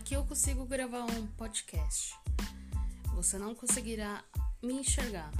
Aqui eu consigo gravar um podcast. Você não conseguirá me enxergar.